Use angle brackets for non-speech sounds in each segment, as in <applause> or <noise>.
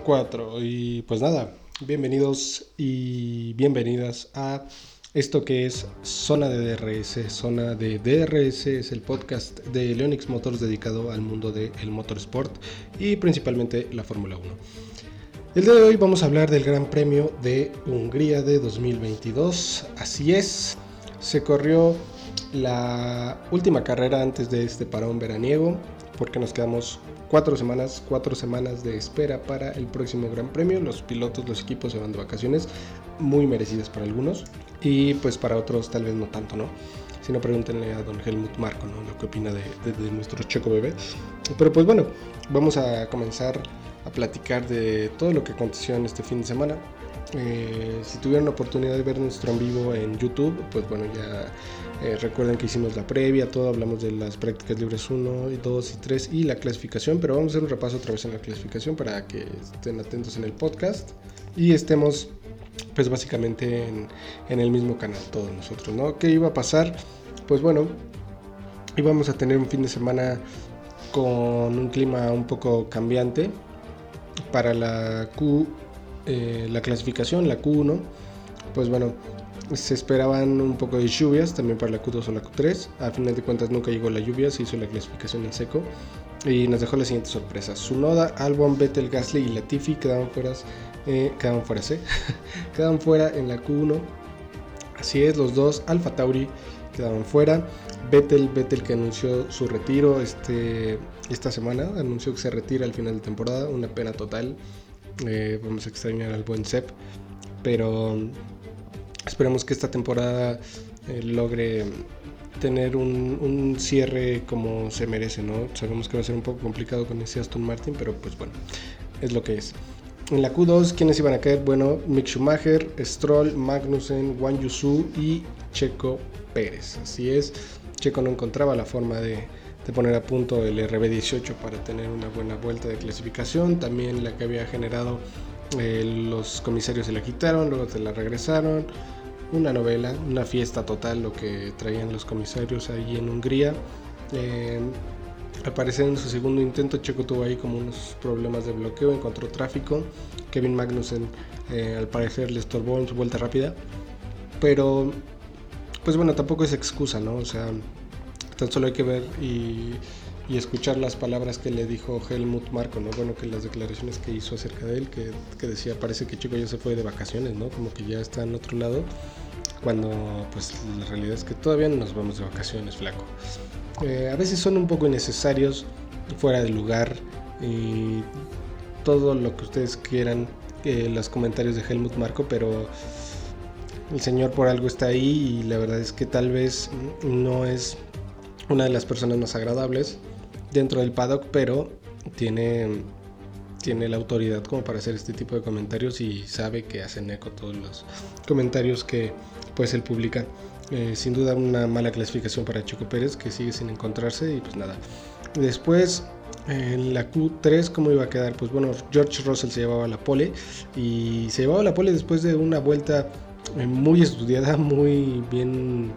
3, 4 y pues nada, bienvenidos y bienvenidas a esto que es Zona de DRS. Zona de DRS es el podcast de Leonix Motors dedicado al mundo del motorsport y principalmente la Fórmula 1. El día de hoy vamos a hablar del Gran Premio de Hungría de 2022. Así es, se corrió la última carrera antes de este parón veraniego porque nos quedamos cuatro semanas, cuatro semanas de espera para el próximo Gran Premio. Los pilotos, los equipos se van de vacaciones, muy merecidas para algunos y pues para otros tal vez no tanto, ¿no? Si no, pregúntenle a don Helmut Marco, ¿no? Lo que opina de, nuestro checo bebé. Pero pues bueno, vamos a comenzar a platicar de todo lo que aconteció en este fin de semana. Eh, si tuvieron la oportunidad de ver nuestro en vivo en YouTube, pues bueno, ya eh, recuerden que hicimos la previa, todo, hablamos de las prácticas libres 1, 2 y 3 y la clasificación, pero vamos a hacer un repaso otra vez en la clasificación para que estén atentos en el podcast y estemos pues básicamente en, el mismo canal todos nosotros, ¿no? ¿Qué iba a pasar? Pues bueno, íbamos a tener un fin de semana con un clima un poco cambiante para la Q, eh, la clasificación, la Q1, pues bueno, se esperaban un poco de lluvias también para la Q2 o la Q3. A final de cuentas nunca llegó la lluvia, se hizo la clasificación en seco y nos dejó la siguiente sorpresa. Sunoda, Albon, Vettel, Gasly y Latifi quedaban fuera, eh, quedaban fuera, ¿sí? <laughs> quedaban fuera en la Q1. Así es, los dos Alfa Tauri quedaban fuera. Vettel, Vettel que anunció su retiro este, esta semana, anunció que se retira al final de temporada, una pena total. Eh, vamos a extrañar al buen Sepp, pero Esperemos que esta temporada eh, logre tener un, cierre como se merece, ¿no? Sabemos que va a ser un poco complicado con ese Aston Martin, pero pues bueno, es lo que es. En la Q2, ¿quiénes iban a caer? Bueno, Mick Schumacher, Stroll, Magnussen, Wang Yusu y Checo Pérez. Así es, Checo no encontraba la forma de, poner a punto el RB18 para tener una buena vuelta de clasificación. También la que había generado eh, los comisarios se la quitaron, luego se la regresaron. Una novela, una fiesta total lo que traían los comisarios ahí en Hungría. Eh, al parecer en su segundo intento Checo tuvo ahí como unos problemas de bloqueo, encontró tráfico. Kevin Magnussen eh, al parecer le estorbó en su vuelta rápida. Pero pues bueno, tampoco es excusa, ¿no? O sea, tan solo hay que ver y y escuchar las palabras que le dijo Helmut Marco, ¿no? Bueno, que las declaraciones que hizo acerca de él, que, que, decía, parece que Chico ya se fue de vacaciones, ¿no? Como que ya está en otro lado, cuando pues la realidad es que todavía no nos vamos de vacaciones, flaco. Eh, a veces son un poco innecesarios, fuera de lugar, y todo lo que ustedes quieran, eh, los comentarios de Helmut Marco, pero el señor por algo está ahí y la verdad es que tal vez no es una de las personas más agradables dentro del paddock, pero tiene, tiene la autoridad como para hacer este tipo de comentarios y sabe que hacen eco todos los comentarios que pues él publica. Eh, sin duda una mala clasificación para Chico Pérez que sigue sin encontrarse y pues nada. Después en la Q3 cómo iba a quedar pues bueno George Russell se llevaba la pole y se llevaba la pole después de una vuelta eh, muy estudiada, muy bien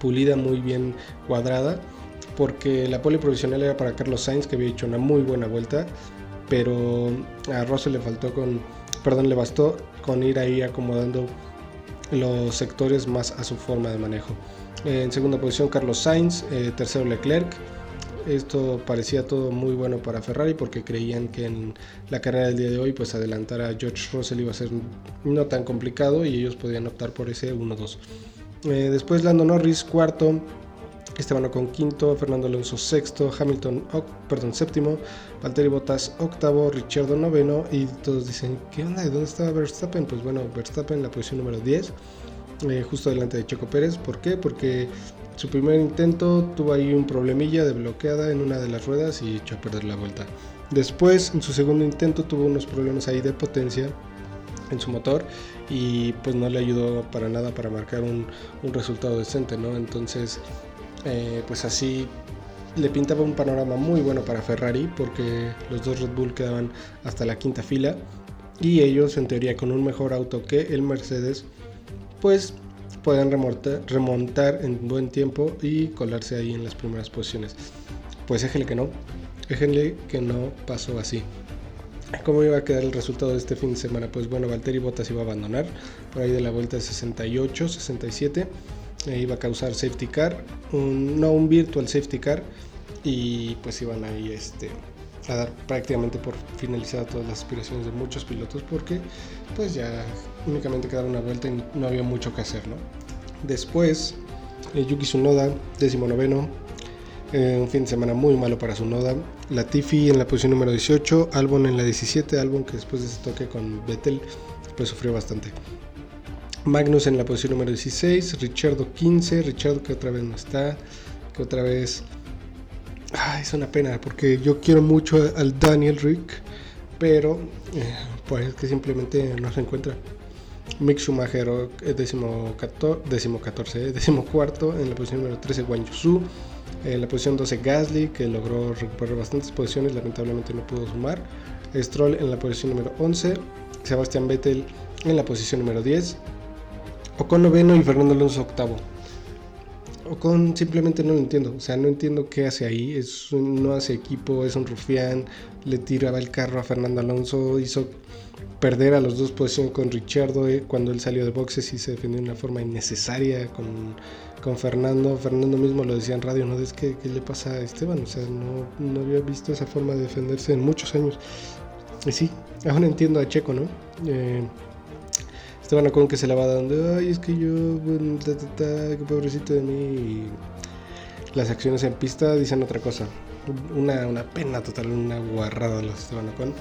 pulida, muy bien cuadrada porque la pole provisional era para Carlos Sainz, que había hecho una muy buena vuelta, pero a Russell le faltó con, perdón, le bastó con ir ahí acomodando los sectores más a su forma de manejo. En segunda posición Carlos Sainz, eh, tercero Leclerc. Esto parecía todo muy bueno para Ferrari porque creían que en la carrera del día de hoy pues adelantar a George Russell iba a ser no tan complicado y ellos podían optar por ese 1-2. Eh, después Lando Norris cuarto, Esteban Ocon quinto, Fernando Alonso sexto, Hamilton perdón, séptimo, Valtteri Bottas octavo, Richardo noveno y todos dicen, ¿qué onda? ¿Dónde está Verstappen? Pues bueno, Verstappen en la posición número 10, eh, justo delante de Checo Pérez. ¿Por qué? Porque su primer intento tuvo ahí un problemilla de bloqueada en una de las ruedas y echó a perder la vuelta. Después, en su segundo intento, tuvo unos problemas ahí de potencia en su motor y pues no le ayudó para nada para marcar un, un resultado decente, ¿no? Entonces eh, pues así le pintaba un panorama muy bueno para Ferrari porque los dos Red Bull quedaban hasta la quinta fila y ellos en teoría con un mejor auto que el Mercedes pues remontar, remontar en buen tiempo y colarse ahí en las primeras posiciones. Pues déjenle que no, déjenle que no pasó así. ¿Cómo iba a quedar el resultado de este fin de semana? Pues bueno, Valtteri Bottas iba a abandonar por ahí de la vuelta de 68, 67. E iba a causar safety car, no un virtual safety car. Y pues iban ahí este, a dar prácticamente por finalizada todas las aspiraciones de muchos pilotos porque pues ya únicamente quedaba una vuelta y no había mucho que hacer, ¿no? Después, eh, Yuki Tsunoda, décimo noveno, eh, un fin de semana muy malo para Tsunoda. Latifi en la posición número 18, Albon en la 17, Albon que después de ese toque con Vettel pues sufrió bastante. Magnus en la posición número 16, Richardo 15, Richardo que otra vez no está, que otra vez es una pena porque yo quiero mucho al Daniel Rick, pero eh, pues que simplemente no se encuentra. Mick Schumacher, eh, décimo, décimo 14, eh, décimo cuarto, en la posición número 13 Wang Yusu, en la posición 12 Gasly, que logró recuperar bastantes posiciones, lamentablemente no pudo sumar. Stroll en la posición número 11, Sebastián Vettel en la posición número 10, Ocon noveno y Fernando Alonso octavo. Ocon simplemente no lo entiendo. O sea, no entiendo qué hace ahí. Es no hace equipo, es un rufián. Le tiraba el carro a Fernando Alonso. Hizo perder a los dos posiciones con Richardo eh, cuando él salió de boxes y se defendió de una forma innecesaria con, con Fernando. Fernando mismo lo decía en radio, ¿no? Es que qué le pasa a Esteban. O sea, no, no había visto esa forma de defenderse en muchos años. Y sí, aún entiendo a Checo, ¿no? Eh, Esteban Ocon que se la va dando, ay, es que yo, ta, qué pobrecito de mí. las acciones en pista dicen otra cosa. Una, una pena total, una guarrada los Esteban Ocon.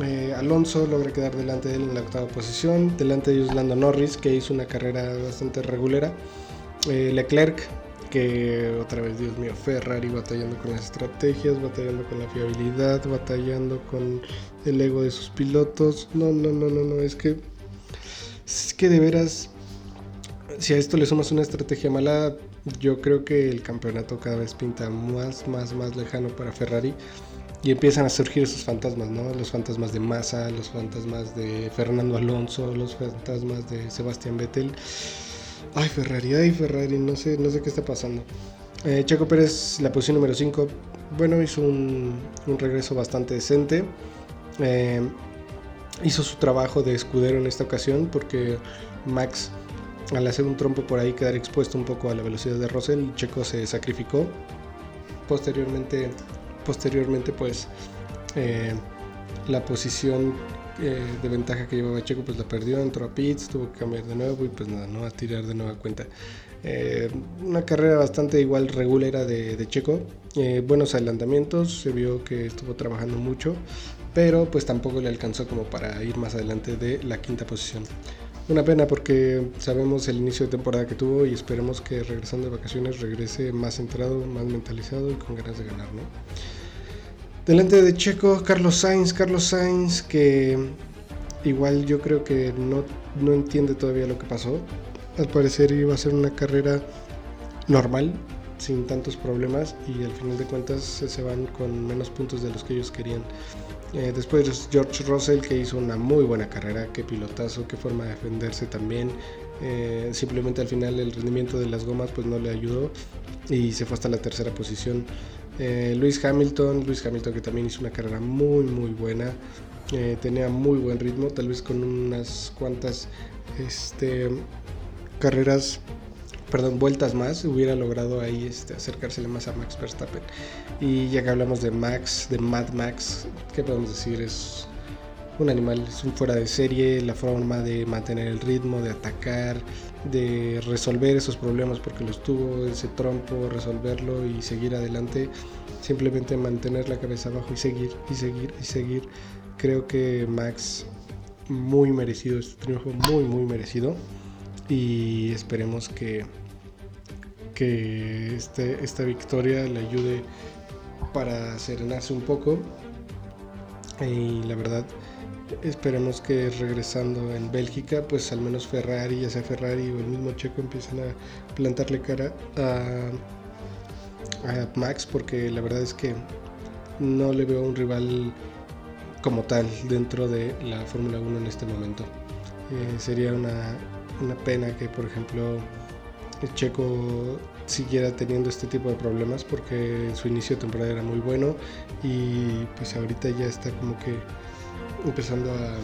Eh, Alonso logra quedar delante de él en la octava posición. Delante de ellos Lando Norris, que hizo una carrera bastante regulera. Eh, Leclerc, que otra vez, Dios mío, Ferrari batallando con las estrategias, batallando con la fiabilidad, batallando con el ego de sus pilotos. No, no, no, no, no, es que es que de veras, si a esto le sumas una estrategia mala, yo creo que el campeonato cada vez pinta más, más, más lejano para Ferrari. Y empiezan a surgir esos fantasmas, ¿no? Los fantasmas de Massa, los fantasmas de Fernando Alonso, los fantasmas de Sebastián Vettel. Ay, Ferrari, ay, Ferrari, no sé, no sé qué está pasando. Eh, Checo Pérez, la posición número 5, bueno, hizo un, un regreso bastante decente. Eh, hizo su trabajo de escudero en esta ocasión porque Max al hacer un trompo por ahí quedar expuesto un poco a la velocidad de Russell, Checo se sacrificó. Posteriormente, posteriormente pues eh, la posición eh, de ventaja que llevaba Checo pues la perdió, entró a pits, tuvo que cambiar de nuevo y pues nada, no a tirar de nueva cuenta. Eh, una carrera bastante igual regulera de, de Checo, buenos adelantamientos, se vio que estuvo trabajando mucho, pero pues tampoco le alcanzó como para ir más adelante de la quinta posición. Una pena porque sabemos el inicio de temporada que tuvo y esperemos que regresando de vacaciones regrese más centrado, más mentalizado y con ganas de ganar, ¿no? Delante de Checo, Carlos Sainz, Carlos Sainz que igual yo creo que no, no entiende todavía lo que pasó. Al parecer iba a ser una carrera normal, sin tantos problemas y al final de cuentas se van con menos puntos de los que ellos querían. Eh, después George Russell que hizo una muy buena carrera, qué pilotazo, qué forma de defenderse también. Eh, simplemente al final el rendimiento de las gomas pues no le ayudó y se fue hasta la tercera posición. Eh, Luis Hamilton, Luis Hamilton que también hizo una carrera muy muy buena, tenía muy buen ritmo, tal vez con unas cuantas este, carreras perdón, vueltas más, hubiera logrado ahí este, acercársele más a Max Verstappen. Y ya que hablamos de Max, de Mad Max, ¿qué podemos decir? Es un animal, es un fuera de serie, la forma de mantener el ritmo, de atacar, de resolver esos problemas porque los tuvo, ese trompo, resolverlo y seguir adelante, simplemente mantener la cabeza abajo y seguir, y seguir, y seguir. Creo que Max, muy merecido, este triunfo muy, muy merecido y esperemos que, que este, esta victoria le ayude para serenarse un poco y la verdad esperemos que regresando en Bélgica pues al menos Ferrari ya sea Ferrari o el mismo Checo empiecen a plantarle cara a, a Max porque la verdad es que no le veo un rival como tal dentro de la Fórmula 1 en este momento. Eh, sería una, una pena que, por ejemplo, el Checo siguiera teniendo este tipo de problemas porque su inicio de temporada era muy bueno y pues ahorita ya está como que empezando a,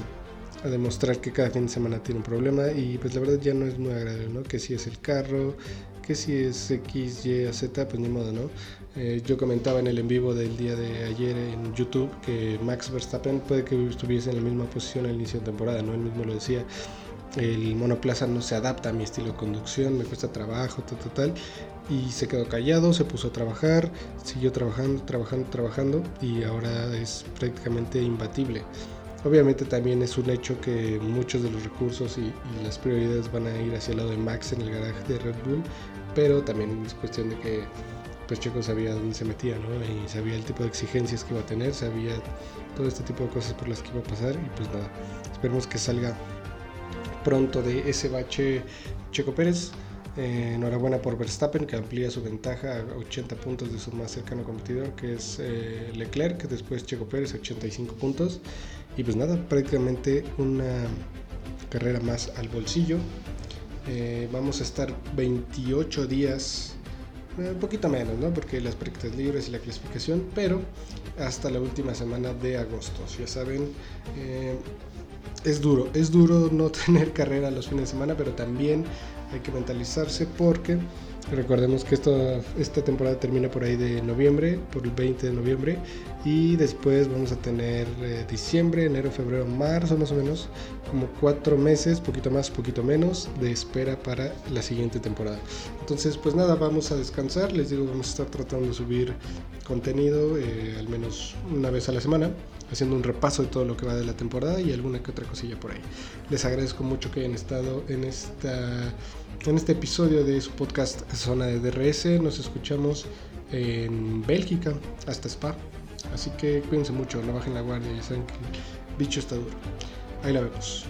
demostrar que cada fin de semana tiene un problema y pues la verdad ya no es muy agradable, ¿no? Que si es el carro, que si es X, Y, Z, pues ni modo, ¿no? Eh, yo comentaba en el en vivo del día de ayer en YouTube que Max Verstappen puede que estuviese en la misma posición al inicio de temporada, ¿no? Él mismo lo decía. El monoplaza no se adapta a mi estilo de conducción, me cuesta trabajo, tal, tal. Y se quedó callado, se puso a trabajar, siguió trabajando, trabajando, trabajando y ahora es prácticamente imbatible. Obviamente también es un hecho que muchos de los recursos y, y, las prioridades van a ir hacia el lado de Max en el garaje de Red Bull, pero también es cuestión de que pues Checo sabía dónde se metía, ¿no? Y sabía el tipo de exigencias que iba a tener, sabía todo este tipo de cosas por las que iba a pasar y pues nada, esperemos que salga pronto de ese bache Checo Pérez. Eh, enhorabuena por Verstappen que amplía su ventaja a 80 puntos de su más cercano competidor que es eh, Leclerc, después Checo Pérez 85 puntos y pues nada, prácticamente una carrera más al bolsillo. Eh, vamos a estar 28 días un eh, poquito menos, ¿no? Porque las prácticas libres y la clasificación, pero hasta la última semana de agosto. Ya saben, eh, es duro, es duro no <laughs> tener carrera los fines de semana, pero también hay que mentalizarse porque Recordemos que esta temporada termina por ahí de noviembre, por el 20 de noviembre, y después vamos a tener eh, diciembre, enero, febrero, marzo más o menos, como cuatro meses, poquito más, poquito menos, de espera para la siguiente temporada. Entonces, pues nada, vamos a descansar, les digo, vamos a estar tratando de subir contenido eh, al menos una vez a la semana haciendo un repaso de todo lo que va de la temporada y alguna que otra cosilla por ahí. Les agradezco mucho que hayan estado en esta en este episodio de su podcast Zona de DRS. Nos escuchamos en Bélgica hasta Spa. Así que cuídense mucho, no bajen la guardia, ya saben que el bicho está duro. Ahí la vemos.